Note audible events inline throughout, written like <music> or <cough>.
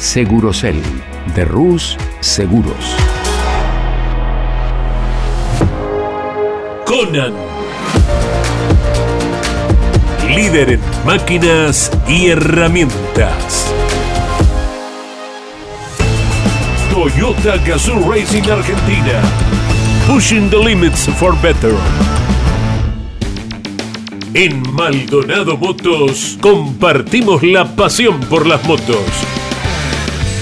Segurocel de Rus Seguros. Conan. Líder en máquinas y herramientas. Toyota Gazoo Racing Argentina. Pushing the limits for better. En Maldonado Motos compartimos la pasión por las motos.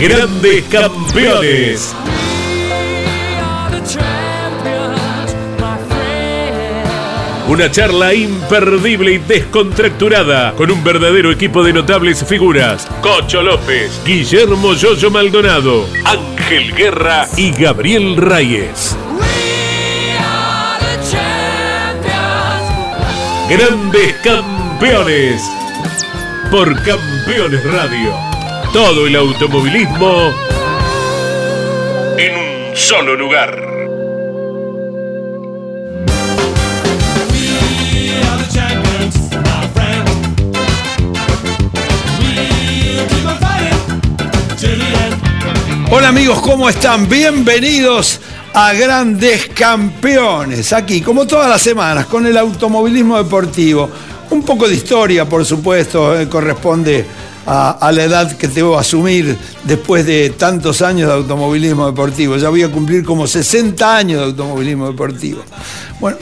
Grandes Campeones. Una charla imperdible y descontracturada con un verdadero equipo de notables figuras. Cocho López, Guillermo Yoyo Maldonado, Ángel Guerra y Gabriel Reyes. Grandes Campeones. Por Campeones Radio. Todo el automovilismo en un solo lugar. Hola amigos, ¿cómo están? Bienvenidos a Grandes Campeones, aquí como todas las semanas, con el automovilismo deportivo. Un poco de historia, por supuesto, eh, corresponde a, a la edad que debo asumir después de tantos años de automovilismo deportivo. Ya voy a cumplir como 60 años de automovilismo deportivo. Bueno,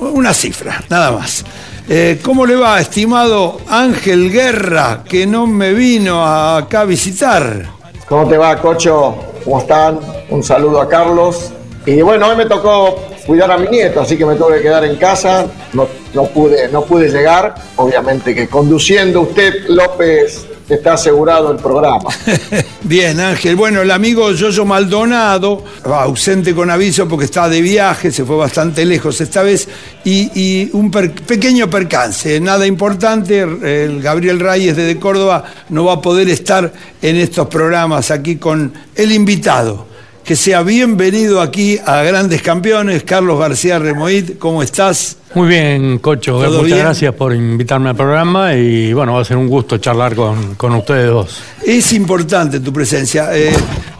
una cifra, nada más. Eh, ¿Cómo le va, estimado Ángel Guerra, que no me vino a acá a visitar? ¿Cómo te va, Cocho? ¿Cómo están? Un saludo a Carlos. Y bueno, hoy me tocó cuidar a mi nieto, así que me tuve que quedar en casa. No, no pude, no pude llegar. Obviamente que conduciendo usted, López, está asegurado el programa. <laughs> Bien, Ángel. Bueno, el amigo Yoyo Maldonado, ausente con aviso porque está de viaje, se fue bastante lejos esta vez, y, un pequeño percance, nada importante. El Gabriel Reyes desde Córdoba no va a poder estar en estos programas aquí con el invitado. Que sea bienvenido aquí a Grandes Campeones, Carlos García Remoid, ¿cómo estás? Muy bien, Cocho. ¿Todo Muchas bien? gracias por invitarme al programa y bueno, va a ser un gusto charlar con, con ustedes dos. Es importante tu presencia. Eh,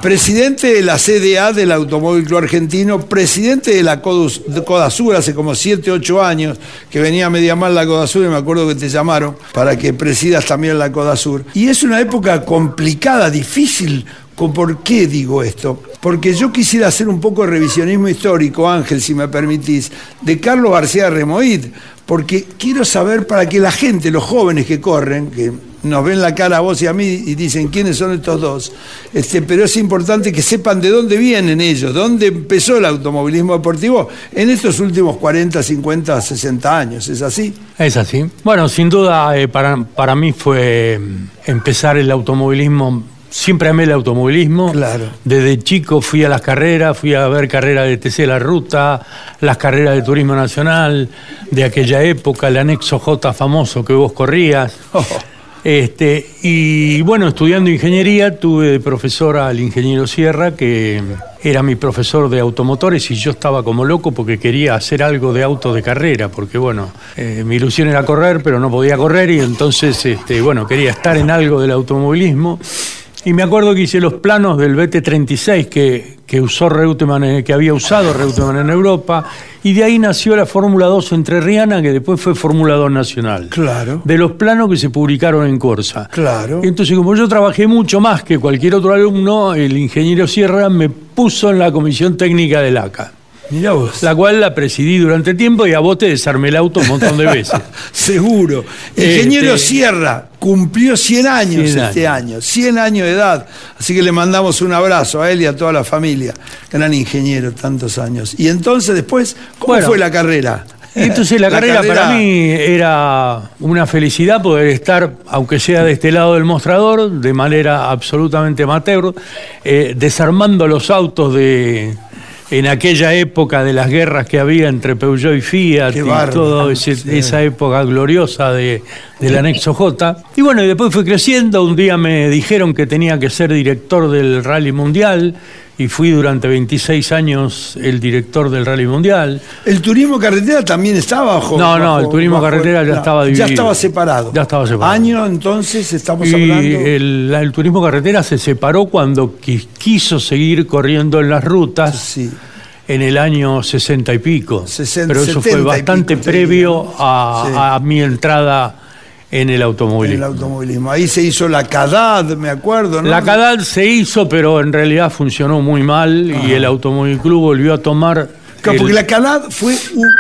presidente de la CDA del Automóvil Club Argentino, presidente de la Codus- de Codasur hace como 7, 8 años, que venía media mal la Codasur y me acuerdo que te llamaron para que presidas también la Codasur. Y es una época complicada, difícil. ¿Con ¿Por qué digo esto? Porque yo quisiera hacer un poco de revisionismo histórico, Ángel, si me permitís, de Carlos García Remoid, porque quiero saber para que la gente, los jóvenes que corren, que nos ven la cara a vos y a mí y dicen quiénes son estos dos, este, pero es importante que sepan de dónde vienen ellos, dónde empezó el automovilismo deportivo en estos últimos 40, 50, 60 años, ¿es así? Es así. Bueno, sin duda eh, para, para mí fue mm, empezar el automovilismo. Siempre amé el automovilismo. Claro. Desde chico fui a las carreras, fui a ver carreras de TC La Ruta, las carreras de Turismo Nacional de aquella época, el anexo J famoso que vos corrías. Oh. Este, y bueno, estudiando ingeniería, tuve de profesor al ingeniero Sierra, que era mi profesor de automotores, y yo estaba como loco porque quería hacer algo de auto de carrera, porque bueno, eh, mi ilusión era correr, pero no podía correr, y entonces, este, bueno, quería estar en algo del automovilismo. Y me acuerdo que hice los planos del BT-36 que, que, usó Reutemann, eh, que había usado Reutemann en Europa, y de ahí nació la Fórmula 2 entre Riana, que después fue Fórmula 2 Nacional. Claro. De los planos que se publicaron en Corsa. Claro. Entonces, como yo trabajé mucho más que cualquier otro alumno, el ingeniero Sierra me puso en la comisión técnica del ACA. Mirá vos. La cual la presidí durante tiempo y a vos te desarmé el auto un montón de veces. <laughs> Seguro. Este- Ingeniero Sierra cumplió 100 años 100 este año, 100 años de edad. Así que le mandamos un abrazo a él y a toda la familia. Gran ingeniero, tantos años. Y entonces después, ¿cómo Bueno. fue la carrera? Entonces <laughs> la, carrera, para mí era una felicidad poder estar, aunque sea de este lado del mostrador, de manera absolutamente amateur, eh, desarmando los autos de en aquella época de las guerras que había entre Peugeot y Fiat Qué y toda esa época gloriosa de, del anexo J. Y bueno, y después fui creciendo, un día me dijeron que tenía que ser director del Rally Mundial y fui durante 26 años el director del Rally Mundial. El turismo carretera también estaba bajo. No, no, bajo- el turismo bajo- carretera ya no, estaba Ya dividido. estaba separado. Ya estaba separado. Año entonces estamos Y hablando. el, el turismo carretera se separó cuando qui- quiso seguir corriendo en las rutas Sí. en el año 60 y pico. Sesen- Pero eso 70 fue bastante pico, previo a, Sí. a mi entrada en el en automovilismo. el automovilismo. Ahí se hizo la CADAD, me acuerdo, ¿no? La CADAD se hizo, pero en realidad funcionó muy mal y el Automóvil Club volvió a tomar. Claro, el- porque la CADAD fue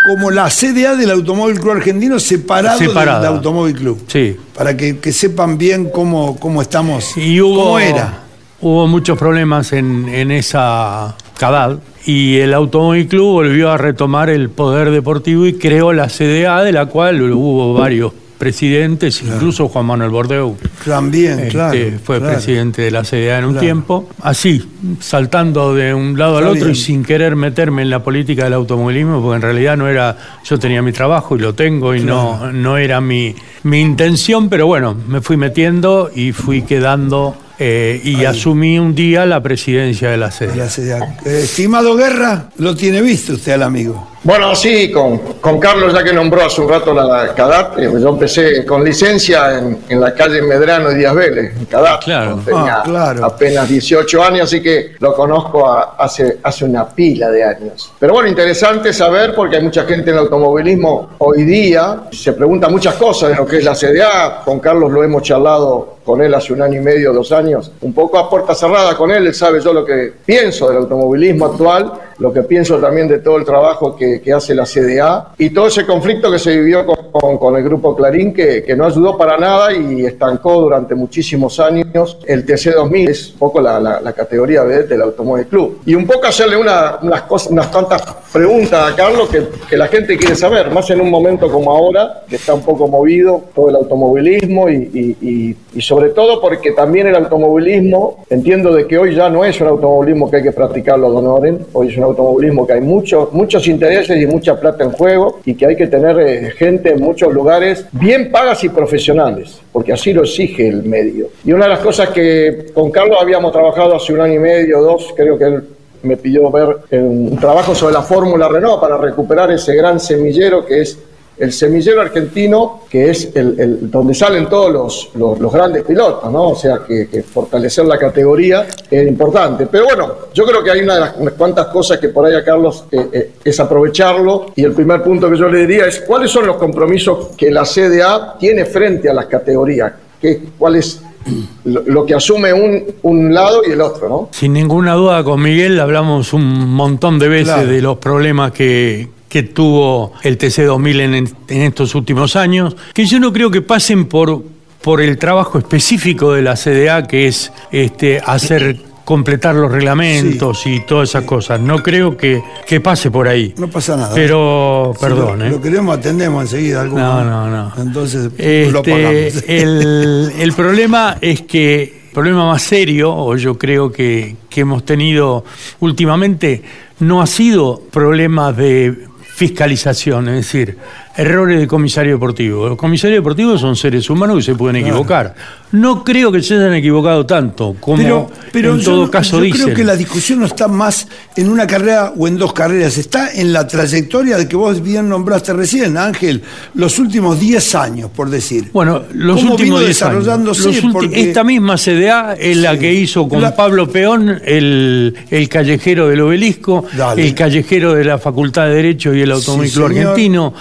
como la CDA del Automóvil Club Argentino separado Separada. del Automóvil Club. Sí. Para que, que sepan bien cómo, cómo estamos. Y hubo, cómo era. hubo muchos problemas en, en esa CADAD y el Automóvil Club volvió a retomar el poder deportivo y creó la CDA, de la cual hubo varios presidentes, incluso Juan Manuel Bordeu. También, este, claro. fue claro. presidente de la CDA en un Claro. tiempo, así, saltando de un lado al otro y sin querer meterme en la política del automovilismo, porque en realidad no era, yo tenía mi trabajo y lo tengo y no, no era mi, mi intención, pero bueno, me fui metiendo y fui quedando eh, y asumí un día la presidencia de la de la CDA. CDA. Eh, estimado Guerra, lo tiene visto usted al amigo. Bueno, sí, con, con Carlos, ya que nombró hace un rato la CADAT, eh, yo empecé con licencia en, en la calle Medrano y Díaz Vélez, en CADAT. Claro. Tenía Ah, claro. apenas 18 años, así que lo conozco a- hace, hace una pila de años. Pero bueno, interesante saber, porque hay mucha gente en el automovilismo hoy día, se pregunta muchas cosas de lo que es la CDA. Con Carlos lo hemos charlado con él hace un año y medio, dos años, un poco a puerta cerrada con él, él sabe yo lo que pienso del automovilismo actual, lo que pienso también de todo el trabajo que, que hace la CDA y todo ese conflicto que se vivió con, con- con el grupo Clarín que, que no ayudó para nada y estancó durante muchísimos años el TC2000, es un poco la, la- la categoría B del Automóvil Club. Y un poco hacerle una- unas, cosas, unas tantas preguntas a Carlos que, que la gente quiere saber, más en un momento como ahora, que está un poco movido todo el automovilismo y, y- y- y sobre todo porque también el automovilismo, entiendo de que hoy ya no es un automovilismo que hay que practicarlo, don Oren, hoy es un automovilismo que hay muchos, muchos intereses y mucha plata en juego y que hay que tener eh, gente en muchos lugares bien pagas y profesionales, porque así lo exige el medio. Y una de las cosas que con Carlos habíamos trabajado hace un año y medio, dos, creo que él me pidió ver un trabajo sobre la Fórmula Renault para recuperar ese gran semillero que es el semillero argentino, que es el, el- donde salen todos los, los- los grandes pilotos, ¿no? O sea, que, que fortalecer la categoría es importante. Pero bueno, yo creo que hay una de las unas cuantas cosas que por ahí a Carlos eh, eh, es aprovecharlo. Y el primer punto que yo le diría es cuáles son los compromisos que la CDA tiene frente a las categorías. ¿Qué, ¿Cuál es lo, que asume un, un lado y el otro, ¿no? Sin ninguna duda, con Miguel hablamos un montón de veces Claro. de los problemas que, que tuvo el TC2000 en, en estos últimos años, que yo no creo que pasen por, por el trabajo específico de la CDA, que es este, hacer completar los reglamentos y todas esas cosas. No creo que, que pase por ahí. No pasa nada. Pero, Si perdón, lo, ¿eh? lo queremos, atendemos enseguida. alguno. No, no, no. Entonces, lo Este, pagamos. el, <laughs> el problema es que el problema más serio, o yo creo que, que hemos tenido últimamente, no ha sido problemas de fiscalización, es decir, errores de comisario deportivo. Los comisarios deportivos son seres humanos que se pueden equivocar. No creo que se hayan equivocado tanto, como en todo caso yo creo que la discusión no está más en una carrera o en dos carreras, está en la trayectoria de que vos bien nombraste recién, Ángel, los últimos 10 años, por decir. Bueno, los últimos 10 años. Esta misma CDA es la que hizo con Pablo Peón el, callejero del obelisco, el callejero de la Facultad de Derecho y el Automóvil Argentino,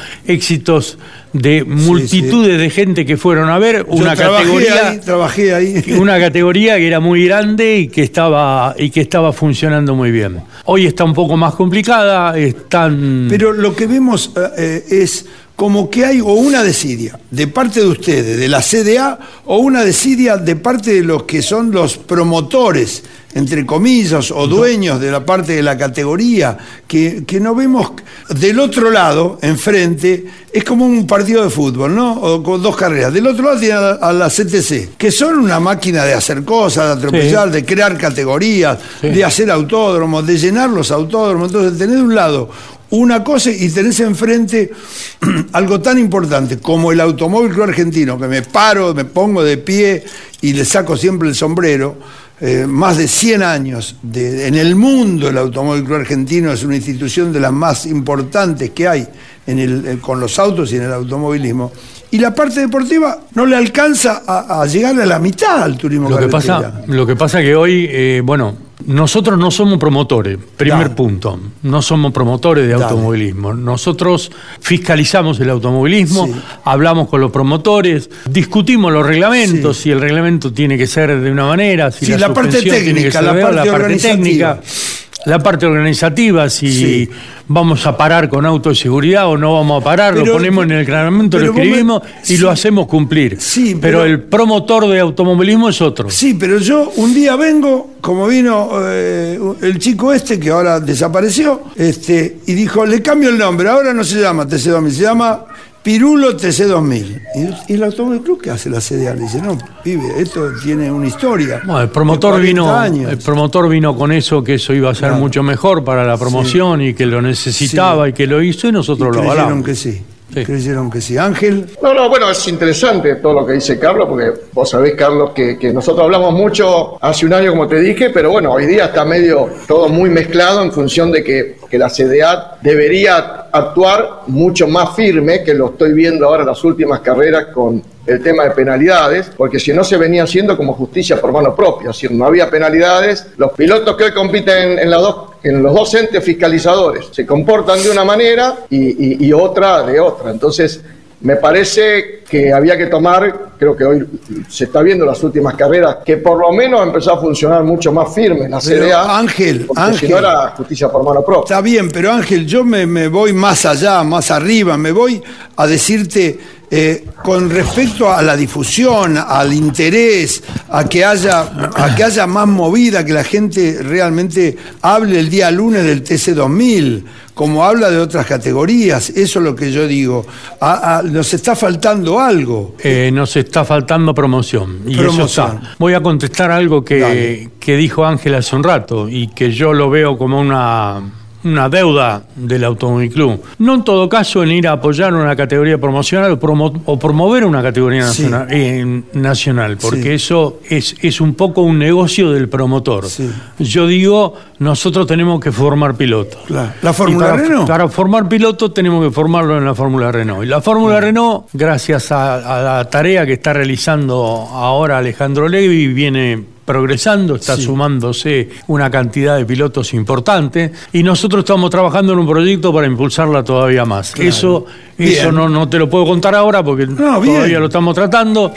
éxitos de multitudes de gente que fueron a ver. Una categoría trabajé ahí. una categoría que era muy grande y que estaba y que estaba funcionando muy bien. Hoy está un poco más complicada están pero lo que vemos eh, eh, es como que hay o una desidia de parte de ustedes, de la CDA, o una desidia de parte de los que son los promotores, entre comillas, o dueños de la parte de la categoría, que, no vemos del otro lado, enfrente, es como un partido de fútbol, ¿no? O con dos carreras. Del otro lado tiene a, la CTC, que son una máquina de hacer cosas, de atropellar, de crear categorías, de hacer autódromos, de llenar los autódromos. Entonces, tener de un lado una cosa y tenés enfrente <clears throat> algo tan importante como el Automóvil Club Argentino, que me paro, me pongo de pie y le saco siempre el sombrero. Eh, más de 100 años en el mundo el Automóvil Club Argentino es una institución de las más importantes que hay en el, eh, con los autos y en el automovilismo y la parte deportiva no le alcanza a, llegar a la mitad al turismo lo que pasa Lo que pasa que hoy, eh, bueno, nosotros no somos promotores, primer punto. No somos promotores de automovilismo. Nosotros fiscalizamos el automovilismo, hablamos con los promotores, discutimos los reglamentos, si el reglamento tiene que ser de una manera, si la, parte técnica, la parte técnica la parte organizativa, si vamos a parar con auto de seguridad o no vamos a parar, lo ponemos en el reglamento, lo escribimos y lo hacemos cumplir. Sí, pero, el promotor de automovilismo es otro. Sí, pero yo un día vengo, como vino eh, el chico este que ahora desapareció, este, y dijo, le cambio el nombre, ahora no se llama TC2000, se llama Pirulo TC2000. ¿Y, el Automóvil Club qué hace la CDA? Le dice, no, pibe, esto tiene una historia. el promotor vino el promotor vino con eso, que eso iba a ser mucho mejor para la promoción y que lo necesitaba y que lo hizo y nosotros lo avalamos. que sí. Creyeron que sí. Ángel. No, no, bueno, es interesante todo lo que dice Carlos, porque vos sabés, Carlos, que, que, nosotros hablamos mucho hace un año, como te dije, pero bueno, hoy día está medio todo muy mezclado en función de que, que la CDA debería actuar mucho más firme, que lo estoy viendo ahora en las últimas carreras con el tema de penalidades, porque si no se venía haciendo como justicia por mano propia, si no había penalidades, los pilotos que hoy compiten en, en los dos entes fiscalizadores se comportan de una manera y, y otra de otra. Entonces, me parece que había que tomar, creo que hoy se está viendo las últimas carreras, que por lo menos empezó a funcionar mucho más firme la CDA. Ángel, Ángel. Si no era justicia por mano propia. Está bien, pero Ángel, yo me, me voy más allá, más arriba, me voy a decirte eh, con respecto a la difusión, al interés, a que, haya, a que haya más movida, que la gente realmente hable el día lunes del TC2000, como habla de otras categorías, eso es lo que yo digo. nos está faltando algo. Eh, nos está faltando promoción. Y eso está. Voy a contestar algo que, que dijo Ángel hace un rato y que yo lo veo como una una deuda del Automóvil Club. No en todo caso en ir a apoyar una categoría promocional o, promover una categoría nacional, eh, nacional porque eso es, es un poco un negocio del promotor. Yo digo, nosotros tenemos que formar pilotos. ¿La Fórmula Renault? Para formar pilotos tenemos que formarlo en la Fórmula Renault. Y la Fórmula Renault, gracias a, a la tarea que está realizando ahora Alejandro Levi, viene progresando, está sumándose una cantidad de pilotos importante y nosotros estamos trabajando en un proyecto para impulsarla todavía más. Eso, eso no, no te lo puedo contar ahora porque todavía lo estamos tratando,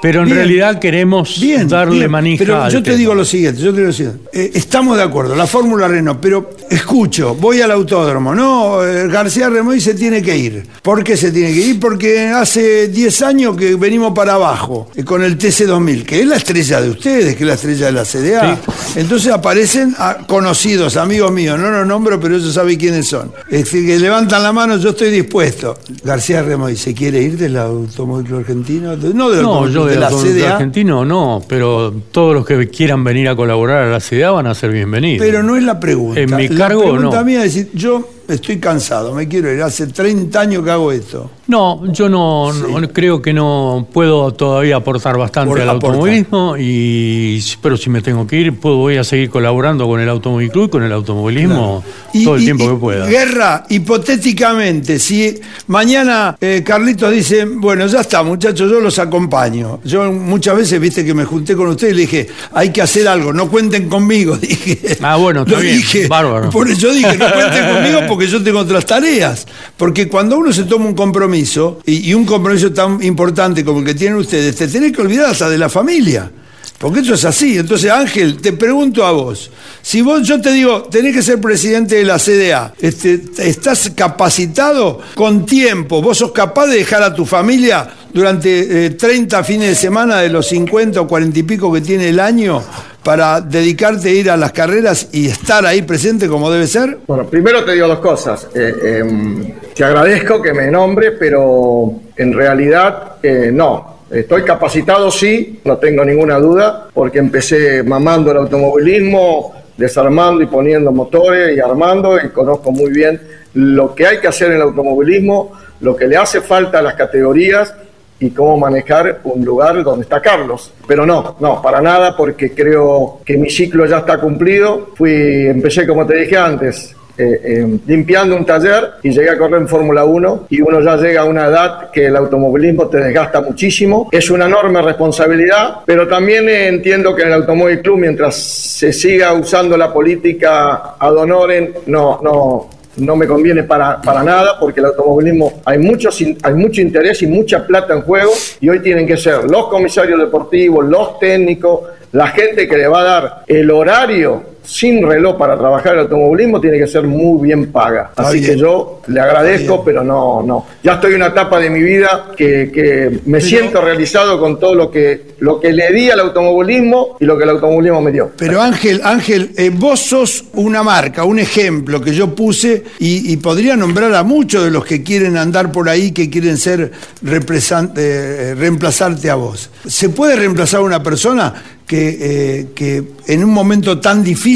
pero en realidad queremos darle manija. Pero yo te digo lo siguiente, yo te digo lo siguiente. Eh, estamos de acuerdo, la Fórmula Renault, pero escucho, voy al autódromo, no, eh, García Remoy se tiene que ir. ¿Por qué se tiene que ir? Porque hace 10 años que venimos para abajo eh, con el TC2000, que es la estrella de ustedes, que es la estrella de la CDA. Entonces aparecen conocidos, amigos míos, no los nombro, pero ellos saben quiénes son. Es decir, que levantan la mano, yo estoy dispuesto. García Remoy, ¿se quiere ir del automóvil argentino? No, del no, de la CDA. argentino no, pero todos los que quieran venir a colaborar a la CDA van a ser bienvenidos. Pero no es la pregunta. En mi cargo, la pregunta mía es decir, yo estoy cansado, me quiero ir, hace 30 años que hago esto. No, yo no, no- creo que no puedo todavía aportar bastante Por al automovilismo y pero si me tengo que ir, puedo, voy a seguir colaborando con el Automóvil Club y con el automovilismo todo el tiempo y, que pueda. Guerra, hipotéticamente, si mañana eh, Carlitos dice, bueno, ya está, muchachos, yo los acompaño. Yo muchas veces, viste, que me junté con ustedes y le dije, hay que hacer algo, no cuenten conmigo, <laughs> dije. Ah, bueno, está bien, dije. bárbaro. Por eso dije, no cuenten <laughs> conmigo porque yo tengo otras tareas. Porque cuando uno se toma un compromiso, y, un compromiso tan importante como el que tienen ustedes, te tenés que olvidar hasta de la familia. Porque eso es así. Entonces, Ángel, te pregunto a vos. Si vos, yo te digo, tenés que ser presidente de la CDA, este, ¿estás capacitado con tiempo? ¿Vos sos capaz de dejar a tu familia durante eh, 30 fines de semana de los 50 o 40 y pico que tiene el año para dedicarte a ir a las carreras y estar ahí presente como debe ser? Bueno, primero te digo dos cosas. Eh, em, te agradezco que me nombre, pero en realidad eh, no. Estoy capacitado, sí, no tengo ninguna duda, porque empecé mamando el automovilismo, desarmando y poniendo motores y armando, y conozco muy bien lo que hay que hacer en el automovilismo, lo que le hace falta a las categorías y cómo manejar un lugar donde está Carlos. Pero no, no, para nada, porque creo que mi ciclo ya está cumplido. Fui, empecé como te dije antes, eh, eh, limpiando un taller y llegué a correr en Fórmula 1 y uno ya llega a una edad que el automovilismo te desgasta muchísimo. Es una enorme responsabilidad, pero también eh, entiendo que en el Automóvil Club, mientras se siga usando la política ad honorem, no, no, no me conviene para, para nada porque el automovilismo hay, muchos, hay mucho interés y mucha plata en juego y hoy tienen que ser los comisarios deportivos, los técnicos, la gente que le va a dar el horario sin reloj para trabajar el automovilismo tiene que ser muy bien paga. Así que yo le agradezco, pero no, no. Ya estoy en una etapa de mi vida que, que me siento realizado con todo lo que, lo que le di al automovilismo y lo que el automovilismo me dio. Pero Ángel, Ángel, eh, vos sos una marca, un ejemplo que yo puse y, y podría nombrar a muchos de los que quieren andar por ahí, que quieren ser represan- eh, reemplazarte a vos. ¿Se puede reemplazar a una persona que, eh, que en un momento tan difícil,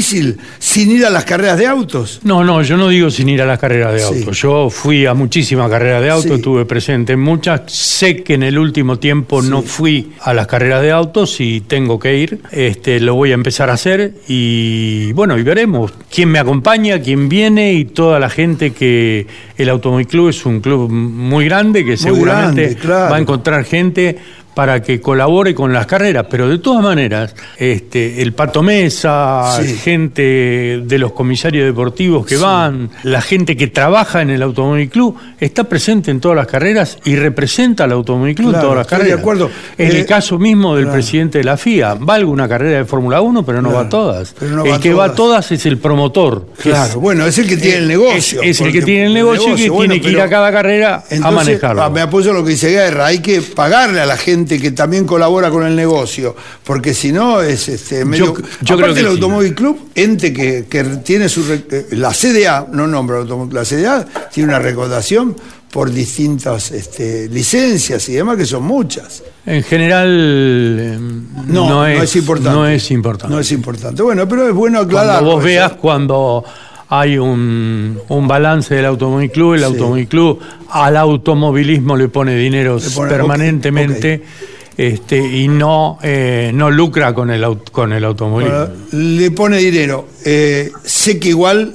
sin ir a las carreras de autos? No, no, yo no digo sin ir a las carreras de Sí. auto. Yo fui a muchísimas carreras de auto, Sí. estuve presente en muchas. Sé que en el último tiempo no fui a las carreras de autos y tengo que ir. Este, lo voy a empezar a hacer y bueno, y veremos quién me acompaña, quién viene y toda la gente que el Automóvil Club es un club muy grande que seguramente grande, claro. va a encontrar gente para que colabore con las carreras, pero de todas maneras, este, el Pato Mesa, Sí. gente de los comisarios deportivos que van, la gente que trabaja en el Automóvil Club, está presente en todas las carreras y representa al Automóvil Club Claro, en todas las estoy de carreras. acuerdo. En Eh, el caso mismo del claro. presidente de la FIA, va alguna carrera de Fórmula 1, pero no Claro, va a todas. no el va que va a todas. es el promotor. Claro, es- bueno, es el que tiene el negocio. es- es el que tiene el negocio y que bueno, tiene que ir a cada carrera a manejarlo. ah, me apoyo a lo que dice Guerra, hay que pagarle a la gente que también colabora con el negocio, porque si no es este, medio... Yo- yo Aparte creo que el sí. Automóvil Club, ente que, que tiene su... eh, La CDA, no Automóvil la CDA tiene una recaudación por distintas este, licencias y demás, que son muchas. En general, eh, No, no, es, importante. No es importante. No es importante. Bueno, pero es bueno aclarar. Cuando vos veas cuando hay un, un balance del Automóvil Club, el Sí. Automóvil Club al automovilismo le pone dinero Le pone- permanentemente Este, y no, eh, no lucra con el, con el automovilismo. Bueno, le pone dinero. Eh, sé que igual,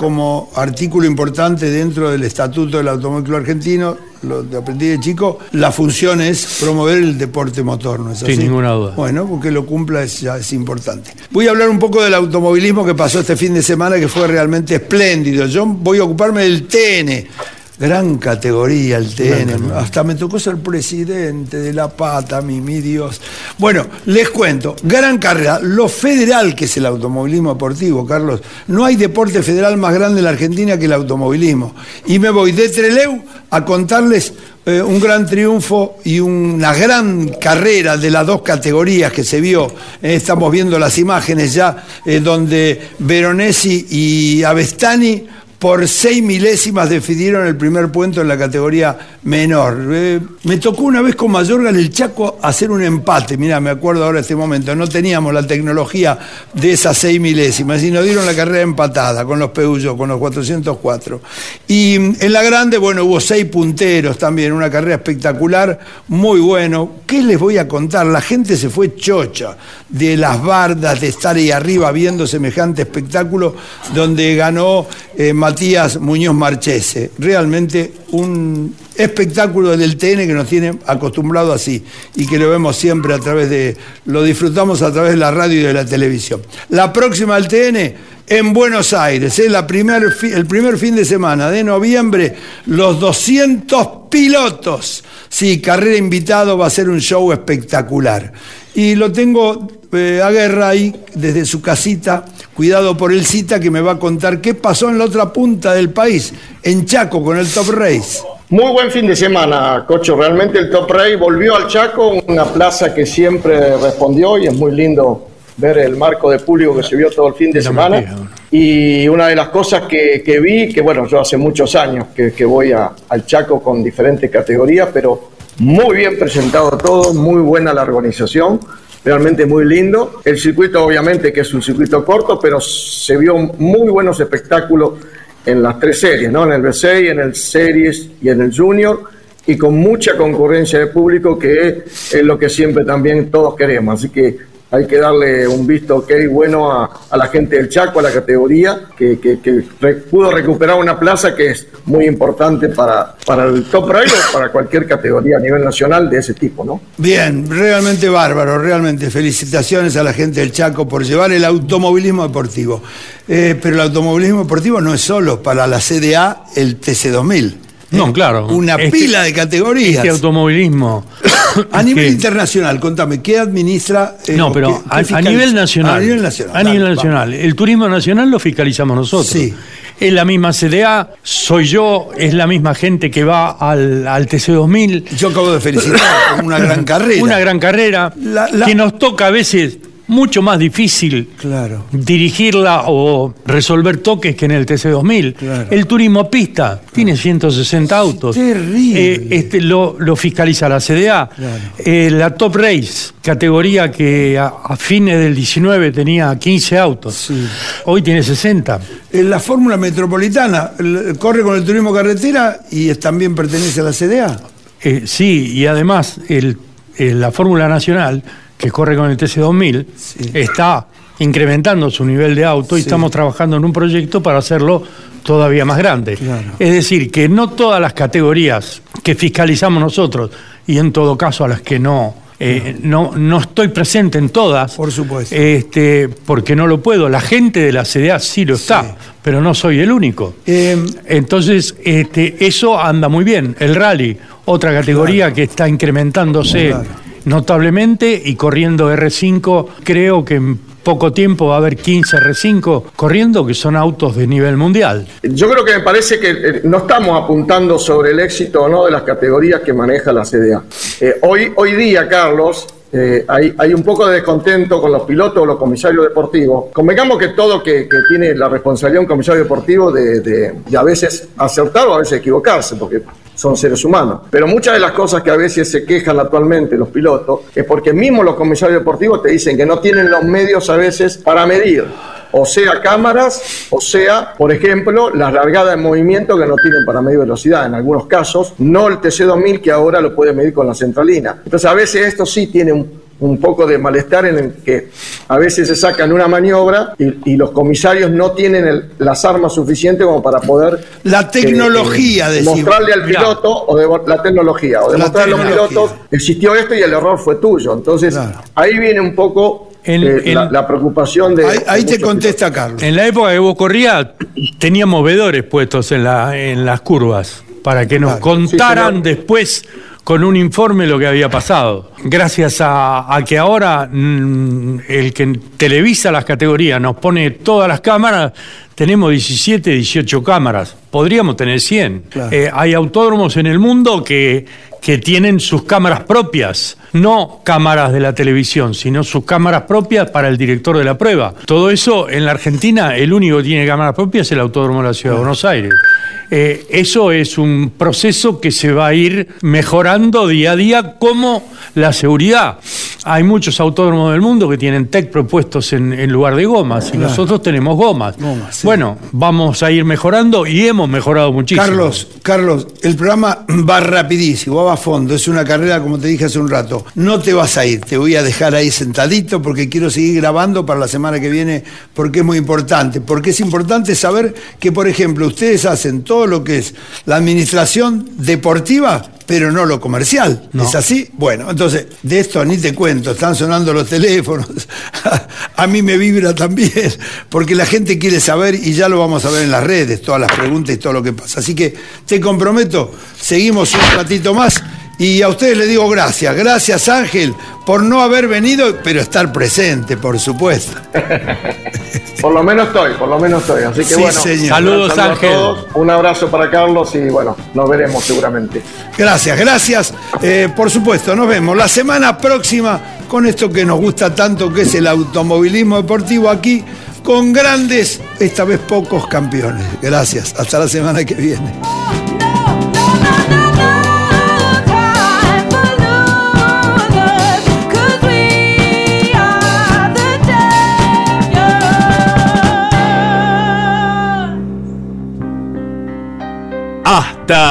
como artículo importante dentro del Estatuto del Automóvil Argentino, lo aprendí de chico, la función es promover el deporte motor, ¿no es así? Sin ninguna duda. Bueno, porque lo cumpla es, ya es importante. Voy a hablar un poco del automovilismo que pasó este fin de semana, que fue realmente espléndido. Yo voy a ocuparme del TN. Gran categoría el TN. Hasta me tocó ser presidente de la pata, mi, mi Dios. Bueno, les cuento. Gran carrera. Lo federal que es el automovilismo deportivo, Carlos. No hay deporte federal más grande en la Argentina que el automovilismo. Y me voy de Treleu a contarles eh, un gran triunfo y una gran carrera de las dos categorías que se vio. Eh, estamos viendo las imágenes ya eh, donde Veronesi y Avestani por seis milésimas definieron el primer puesto en la categoría menor. Eh, me tocó una vez con Mayorga en el Chaco hacer un empate, mira, me acuerdo ahora este momento, no teníamos la tecnología de esas seis milésimas y nos dieron la carrera empatada con los Peugeot, con los 404. Y en la grande, bueno, hubo seis punteros también, una carrera espectacular, muy bueno. ¿Qué les voy a contar? La gente se fue chocha de las bardas, de estar ahí arriba viendo semejante espectáculo donde ganó eh, Matías Muñoz Marchese. Realmente un espectáculo del TN que nos tiene acostumbrado así y que lo vemos siempre a través de, lo disfrutamos a través de la radio y de la televisión. La próxima del TN en Buenos Aires, es la primer, el primer fin de semana de noviembre, los 200 pilotos. Sí, carrera invitado va a ser un show espectacular. Y lo tengo eh, a Guerra ahí, desde su casita, cuidado por el cita, que me va a contar qué pasó en la otra punta del país, en Chaco, con el Top Race. Muy buen fin de semana, Cocho. Realmente el Top Race volvió al Chaco, una plaza que siempre respondió y es muy lindo ver el marco de público que se vio todo el fin de semana. Y una de las cosas que, vi, que bueno, yo hace muchos años que, voy al Chaco con diferentes categorías, pero muy bien presentado todo, muy buena la organización, realmente muy lindo. El circuito obviamente que es un circuito corto, pero se vio muy buenos espectáculos en las tres series, ¿no? En el B6, en el Series y en el Junior y con mucha concurrencia de público que es lo que siempre también todos queremos. Así que hay que darle un visto ok bueno a, la gente del Chaco, a la categoría, que, pudo recuperar una plaza que es muy importante para, para el top rider, para cualquier categoría a nivel nacional de ese tipo, ¿no? Bien, realmente bárbaro, realmente felicitaciones a la gente del Chaco por llevar el automovilismo deportivo. Eh, pero el automovilismo deportivo no es solo para la CDA el TC2000. No, claro. Una este pila de categorías. Este automovilismo. <coughs> a nivel internacional, contame, ¿qué administra? Eh, no, pero a, nivel nacional. A nivel nacional. A nivel nacional. El turismo nacional lo fiscalizamos nosotros. Sí. Es la misma CDA, soy yo, es la misma gente que va al, al TC2000. Yo acabo de felicitar, una gran <coughs> carrera. Una gran carrera que nos toca a veces mucho más difícil claro. dirigirla o resolver toques que en el TC2000. El turismo pista tiene 160 autos. Terrible. Eh, este, lo, fiscaliza la CDA. Eh, la Top Race, categoría que a, fines del 19 tenía 15 autos. Hoy tiene 60. En la Fórmula Metropolitana corre con el turismo carretera y también pertenece a la CDA. Eh, sí, y además el, la Fórmula Nacional que corre con el TC2000, está incrementando su nivel de auto y estamos trabajando en un proyecto para hacerlo todavía más grande. Es decir, que no todas las categorías que fiscalizamos nosotros, y en todo caso a las que no, eh, no, no estoy presente en todas. Por supuesto. Este, porque no lo puedo. La gente de la CDA sí lo está, pero no soy el único. Eh, Entonces, este, eso anda muy bien. El rally, otra categoría que está incrementándose notablemente y corriendo R5, creo que en poco tiempo va a haber 15 R5 corriendo, que son autos de nivel mundial. Yo creo que me parece que eh, no estamos apuntando sobre el éxito o no de las categorías que maneja la CDA. Eh, hoy, hoy día, Carlos, eh, hay, un poco de descontento con los pilotos o los comisarios deportivos. Convengamos que todo que, que tiene la responsabilidad un comisario deportivo de, de, de, a veces acertar o a veces equivocarse, porque son seres humanos. Pero muchas de las cosas que a veces se quejan actualmente los pilotos es porque mismo los comisarios deportivos te dicen que no tienen los medios a veces para medir o sea cámaras, o sea, por ejemplo, las largadas de movimiento que no tienen para medir velocidad en algunos casos, no el TC2000 que ahora lo puede medir con la centralina. Entonces a veces esto sí tiene un, poco de malestar en el que a veces se sacan una maniobra y, los comisarios no tienen las armas suficientes como para poder... La tecnología, eh, Mostrarle al piloto, o de, la tecnología, o demostrarle a los pilotos, existió esto y el error fue tuyo. Entonces ahí viene un poco eh, la, preocupación de... Ahí, te contesta Carlos. En la época que vos corrías, teníamos vedores puestos en, la, en las curvas para que nos contaran después con un informe lo que había pasado. Gracias a, que ahora mm, el que televisa las categorías nos pone todas las cámaras, tenemos 17, 18 cámaras. Podríamos tener 100. Eh, hay autódromos en el mundo que, que tienen sus cámaras propias no cámaras de la televisión, sino sus cámaras propias para el director de la prueba. Todo eso en la Argentina, el único que tiene cámaras propias es el Autódromo de la Ciudad de Buenos Aires. Eh, eso es un proceso que se va a ir mejorando día a día como la seguridad. Hay muchos autódromos del mundo que tienen TEC propuestos en, lugar de gomas y nosotros tenemos gomas. Bueno, vamos a ir mejorando y hemos mejorado muchísimo. Carlos, Carlos, el programa va rapidísimo, va a fondo, es una carrera como te dije hace un rato. No te vas a ir, te voy a dejar ahí sentadito porque quiero seguir grabando para la semana que viene porque es muy importante. Porque es importante saber que, por ejemplo, ustedes hacen todo lo que es la administración deportiva, pero no lo comercial. ¿Es así? Bueno, entonces, de esto ni te cuento, están sonando los teléfonos. <laughs> a mí me vibra también, porque la gente quiere saber y ya lo vamos a ver en las redes, todas las preguntas y todo lo que pasa. Así que te comprometo, seguimos un ratito más y a ustedes les digo gracias. Gracias Ángel por no haber venido, pero estar presente, por supuesto. <laughs> por lo menos estoy, por lo menos estoy. Así que bueno, saludos Ángel. Un abrazo para Carlos y bueno, nos veremos seguramente. Gracias, gracias. Eh, por supuesto, nos vemos la semana próxima con esto que nos gusta tanto, que es el automovilismo deportivo aquí, con grandes, esta vez pocos campeones. Gracias. Hasta la semana que viene.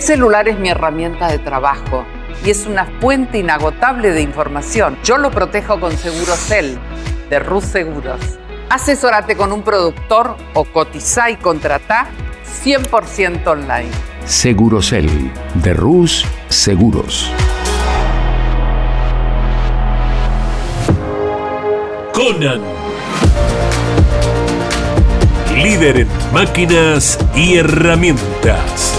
El celular es mi herramienta de trabajo y es una fuente inagotable de información. Yo lo protejo con Segurocel de Rus Seguros. Asesórate con un productor o cotiza y contrata 100% online. Segurocel de Rus Seguros. Conan. Líder en máquinas y herramientas.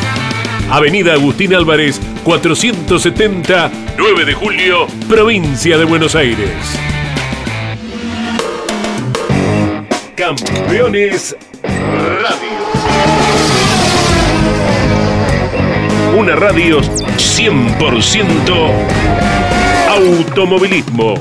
Avenida Agustín Álvarez, 470, 9 de julio, provincia de Buenos Aires. Campeones Radio. Una radio 100% automovilismo.